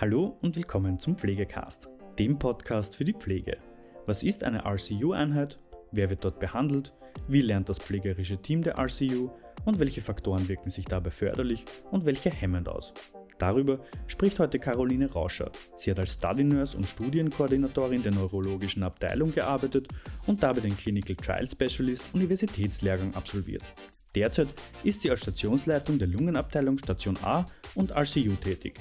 Hallo und willkommen zum Pflegecast, dem Podcast für die Pflege. Was ist eine RCU-Einheit? Wer wird dort behandelt? Wie lernt das pflegerische Team der RCU? Und welche Faktoren wirken sich dabei förderlich und welche hemmend aus? Darüber spricht heute Caroline Rauscher. Sie hat als Study Nurse und Studienkoordinatorin der neurologischen Abteilung gearbeitet und dabei den Clinical Trial Specialist Universitätslehrgang absolviert. Derzeit ist sie als Stationsleitung der Lungenabteilung Station A und RCU tätig.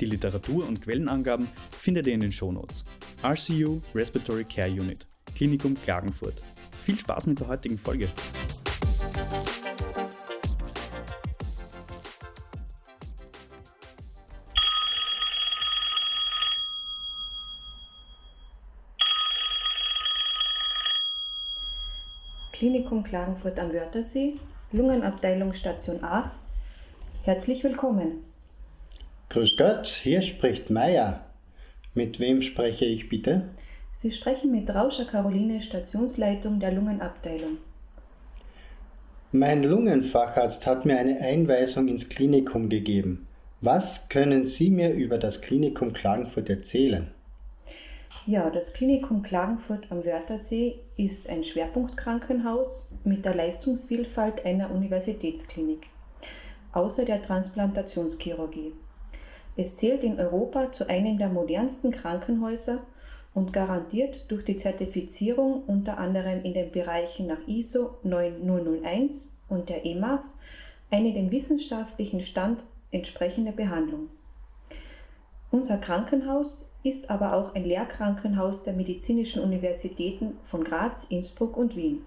Die Literatur und Quellenangaben findet ihr in den Shownotes. RCU Respiratory Care Unit, Klinikum Klagenfurt. Viel Spaß mit der heutigen Folge. Klinikum Klagenfurt am Wörthersee, Lungenabteilung Station A. Herzlich willkommen. Grüß Gott, hier spricht Meier. Mit wem spreche ich bitte? Sie sprechen mit Rauscher Caroline, Stationsleitung der Lungenabteilung. Mein Lungenfacharzt hat mir eine Einweisung ins Klinikum gegeben. Was können Sie mir über das Klinikum Klagenfurt erzählen? Ja, das Klinikum Klagenfurt am Wörthersee ist ein Schwerpunktkrankenhaus mit der Leistungsvielfalt einer Universitätsklinik, außer der Transplantationschirurgie. Es zählt in Europa zu einem der modernsten Krankenhäuser und garantiert durch die Zertifizierung unter anderem in den Bereichen nach ISO 9001 und der EMAS eine dem wissenschaftlichen Stand entsprechende Behandlung. Unser Krankenhaus ist aber auch ein Lehrkrankenhaus der medizinischen Universitäten von Graz, Innsbruck und Wien.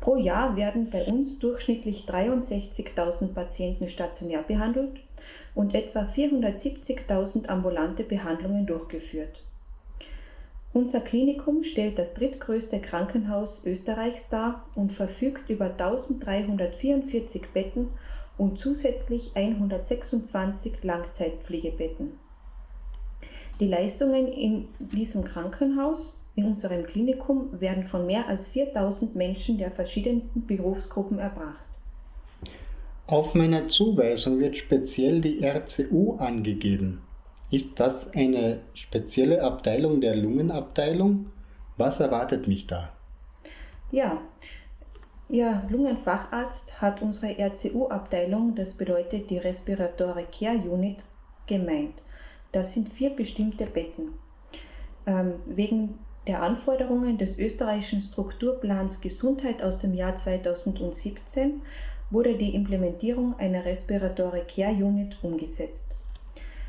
Pro Jahr werden bei uns durchschnittlich 63.000 Patienten stationär behandelt und etwa 470.000 ambulante Behandlungen durchgeführt. Unser Klinikum stellt das drittgrößte Krankenhaus Österreichs dar und verfügt über 1344 Betten und zusätzlich 126 Langzeitpflegebetten. Die Leistungen in diesem Krankenhaus, in unserem Klinikum, werden von mehr als 4000 Menschen der verschiedensten Berufsgruppen erbracht. Auf meiner Zuweisung wird speziell die RCU angegeben. Ist das eine spezielle Abteilung der Lungenabteilung? Was erwartet mich da? Ja, Ihr Lungenfacharzt hat unsere RCU-Abteilung, das bedeutet die Respiratory Care Unit, gemeint. Das sind vier bestimmte Betten. Ähm, wegen der Anforderungen des österreichischen Strukturplans Gesundheit aus dem Jahr 2017 wurde die Implementierung einer Respiratory Care Unit umgesetzt.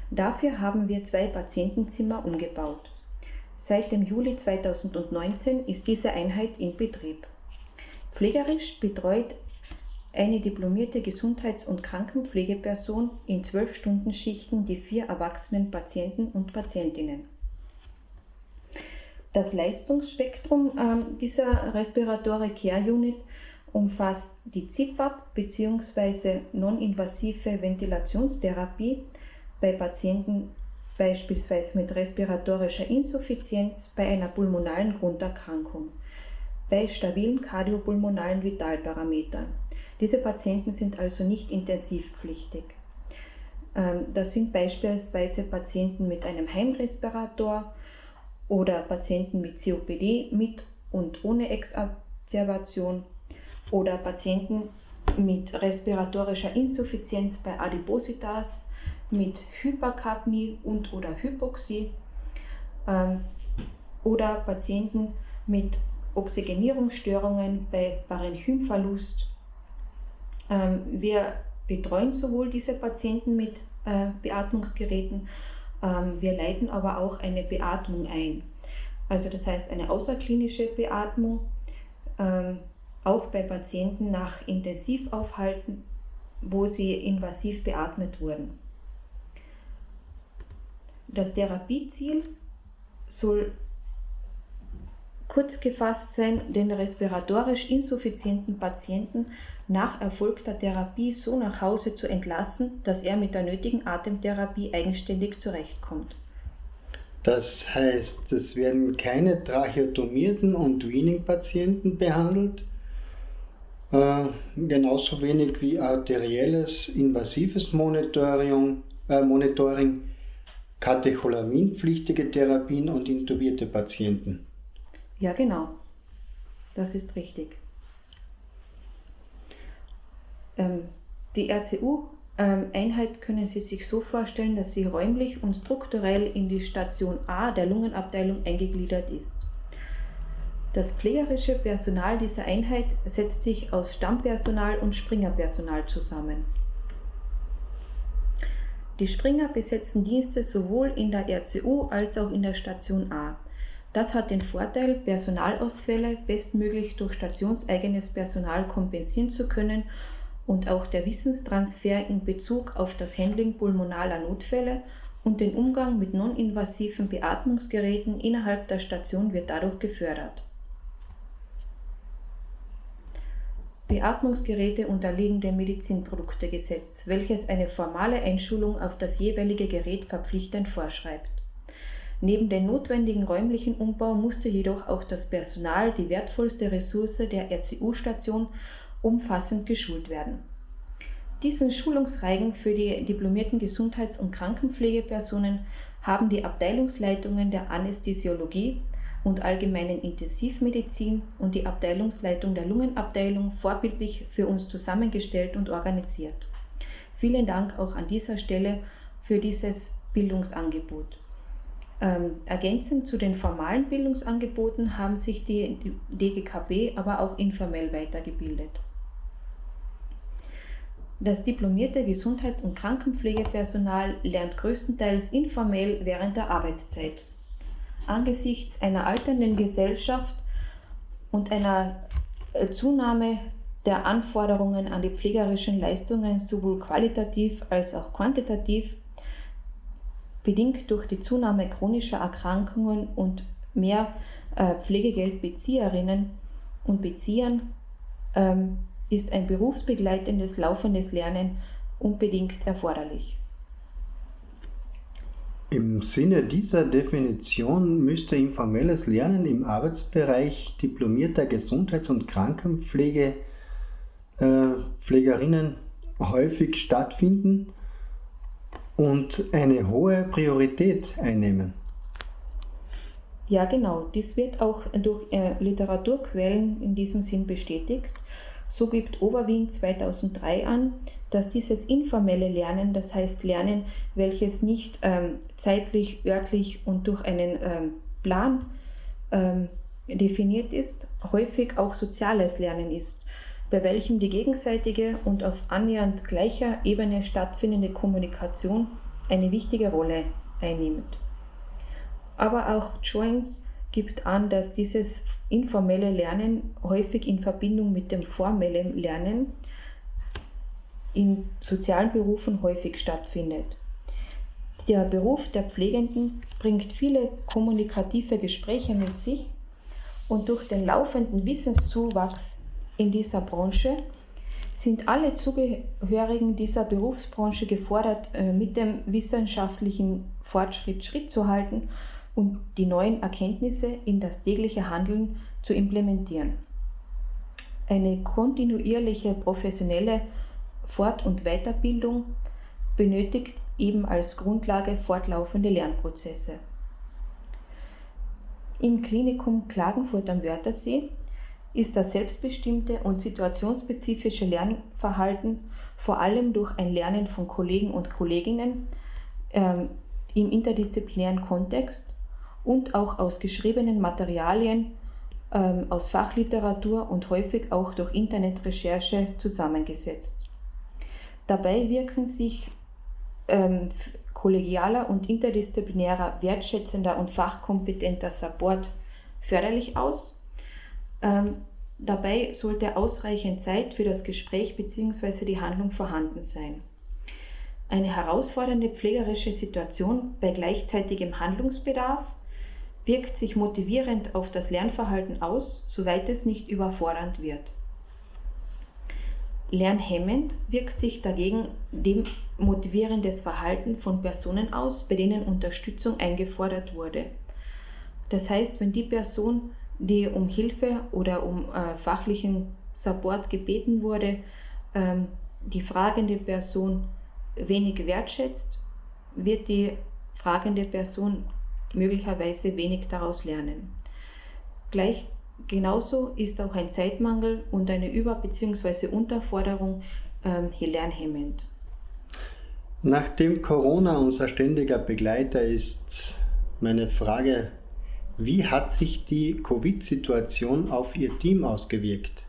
Dafür haben wir zwei Patientenzimmer umgebaut. Seit dem Juli 2019 ist diese Einheit in Betrieb. Pflegerisch betreut eine diplomierte Gesundheits- und Krankenpflegeperson in zwölf Stunden Schichten die vier erwachsenen Patienten und Patientinnen. Das Leistungsspektrum äh, dieser Respiratory Care Unit umfasst die ZIPAP bzw. non-invasive Ventilationstherapie bei Patienten beispielsweise mit respiratorischer Insuffizienz bei einer pulmonalen Grunderkrankung, bei stabilen kardiopulmonalen Vitalparametern diese Patienten sind also nicht intensivpflichtig. Ähm, das sind beispielsweise Patienten mit einem Heimrespirator oder Patienten mit COPD mit und ohne Exazerbation oder Patienten mit respiratorischer Insuffizienz bei Adipositas, mit Hyperkapnie und oder Hypoxie ähm, oder Patienten mit Oxygenierungsstörungen bei Parenchymverlust ähm, wir betreuen sowohl diese Patienten mit äh, Beatmungsgeräten, wir leiten aber auch eine Beatmung ein. Also das heißt eine außerklinische Beatmung, ähm, auch bei Patienten nach Intensivaufhalten, wo sie invasiv beatmet wurden. Das Therapieziel soll kurz gefasst sein, den respiratorisch insuffizienten Patienten nach erfolgter Therapie so nach Hause zu entlassen, dass er mit der nötigen Atemtherapie eigenständig zurechtkommt. Das heißt, es werden keine tracheotomierten und Weaning-Patienten behandelt, äh, genauso wenig wie arterielles invasives Monitoring, äh, Monitoring katecholaminpflichtige Therapien und intubierte Patienten. Ja, genau. Das ist richtig. Ähm, die RCU-Einheit können Sie sich so vorstellen, dass sie räumlich und strukturell in die Station A der Lungenabteilung eingegliedert ist. Das pflegerische Personal dieser Einheit setzt sich aus Stammpersonal und Springerpersonal zusammen. Die Springer besetzen Dienste sowohl in der RCU als auch in der Station A. Das hat den Vorteil, Personalausfälle bestmöglich durch stationseigenes Personal kompensieren zu können und auch der Wissenstransfer in Bezug auf das Handling pulmonaler Notfälle und den Umgang mit non-invasiven Beatmungsgeräten innerhalb der Station wird dadurch gefördert. Beatmungsgeräte unterliegen dem Medizinproduktegesetz, welches eine formale Einschulung auf das jeweilige Gerät verpflichtend vorschreibt. Neben dem notwendigen räumlichen Umbau musste jedoch auch das Personal, die wertvollste Ressource der RCU-Station, umfassend geschult werden. Diesen Schulungsreigen für die diplomierten Gesundheits- und Krankenpflegepersonen haben die Abteilungsleitungen der Anästhesiologie und allgemeinen Intensivmedizin und die Abteilungsleitung der Lungenabteilung vorbildlich für uns zusammengestellt und organisiert. Vielen Dank auch an dieser Stelle für dieses Bildungsangebot. Ähm, ergänzend zu den formalen Bildungsangeboten haben sich die DGKB aber auch informell weitergebildet. Das diplomierte Gesundheits- und Krankenpflegepersonal lernt größtenteils informell während der Arbeitszeit. Angesichts einer alternden Gesellschaft und einer äh, Zunahme der Anforderungen an die pflegerischen Leistungen sowohl qualitativ als auch quantitativ bedingt durch die Zunahme chronischer Erkrankungen und mehr äh, Pflegegeldbezieherinnen und Beziehern ähm, ist ein berufsbegleitendes laufendes Lernen unbedingt erforderlich. Im Sinne dieser Definition müsste informelles Lernen im Arbeitsbereich diplomierter Gesundheits- und Krankenpflege äh, häufig stattfinden und eine hohe Priorität einnehmen. Ja, genau. Dies wird auch durch äh, Literaturquellen in diesem Sinn bestätigt. So gibt Oberwien 2003 an, dass dieses informelle Lernen, das heißt Lernen, welches nicht ähm, zeitlich, örtlich und durch einen ähm, Plan ähm, definiert ist, häufig auch soziales Lernen ist bei welchem die gegenseitige und auf annähernd gleicher Ebene stattfindende Kommunikation eine wichtige Rolle einnimmt. Aber auch Joins gibt an, dass dieses informelle Lernen häufig in Verbindung mit dem formellen Lernen in sozialen Berufen häufig stattfindet. Der Beruf der Pflegenden bringt viele kommunikative Gespräche mit sich und durch den laufenden Wissenszuwachs in dieser Branche sind alle Zugehörigen dieser Berufsbranche gefordert, äh, mit dem wissenschaftlichen Fortschritt Schritt zu halten und die neuen Erkenntnisse in das tägliche Handeln zu implementieren. Eine kontinuierliche professionelle Fort- und Weiterbildung benötigt eben als Grundlage fortlaufende Lernprozesse. Im Klinikum Klagenfurt am Wörthersee ist das selbstbestimmte und situationsspezifische Lernverhalten vor allem durch ein Lernen von Kollegen und Kolleginnen ähm, im interdisziplinären Kontext und auch aus geschriebenen Materialien, ähm, aus Fachliteratur und häufig auch durch Internetrecherche zusammengesetzt. Dabei wirken sich ähm, kollegialer und interdisziplinärer, wertschätzender und fachkompetenter Support förderlich aus ähm, dabei sollte ausreichend Zeit für das Gespräch bzw. die Handlung vorhanden sein. Eine herausfordernde pflegerische Situation bei gleichzeitigem Handlungsbedarf wirkt sich motivierend auf das Lernverhalten aus, soweit es nicht überfordernd wird. Lernhemmend wirkt sich dagegen demotivierendes Verhalten von Personen aus, bei denen Unterstützung eingefordert wurde. Das heißt, wenn die Person die um Hilfe oder um äh, fachlichen Support gebeten wurde, ähm, die fragende Person wenig wertschätzt, wird die fragende Person möglicherweise wenig daraus lernen. Gleich genauso ist auch ein Zeitmangel und eine Über- bzw. Unterforderung ähm, lernhemmend. Nachdem Corona unser ständiger Begleiter ist, meine Frage, wie hat sich die Covid-Situation auf Ihr Team ausgewirkt?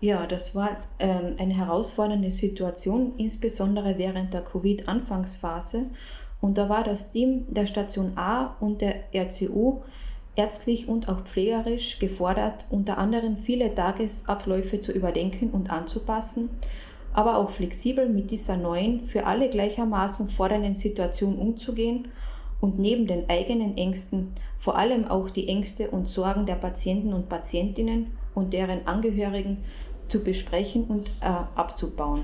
Ja, das war ähm, eine herausfordernde Situation, insbesondere während der Covid-Anfangsphase. Und da war das Team der Station A und der RCU ärztlich und auch pflegerisch gefordert, unter anderem viele Tagesabläufe zu überdenken und anzupassen, aber auch flexibel mit dieser neuen, für alle gleichermaßen fordernden Situation umzugehen und neben den eigenen Ängsten vor allem auch die Ängste und Sorgen der Patienten und Patientinnen und deren Angehörigen zu besprechen und äh, abzubauen.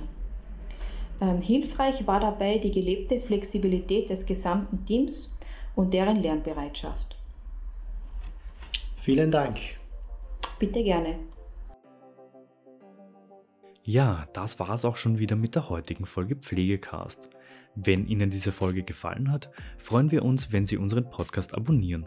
Ähm, hilfreich war dabei die gelebte Flexibilität des gesamten Teams und deren Lernbereitschaft. Vielen Dank. Bitte gerne. Ja, das war es auch schon wieder mit der heutigen Folge Pflegecast. Wenn Ihnen diese Folge gefallen hat, freuen wir uns, wenn Sie unseren Podcast abonnieren.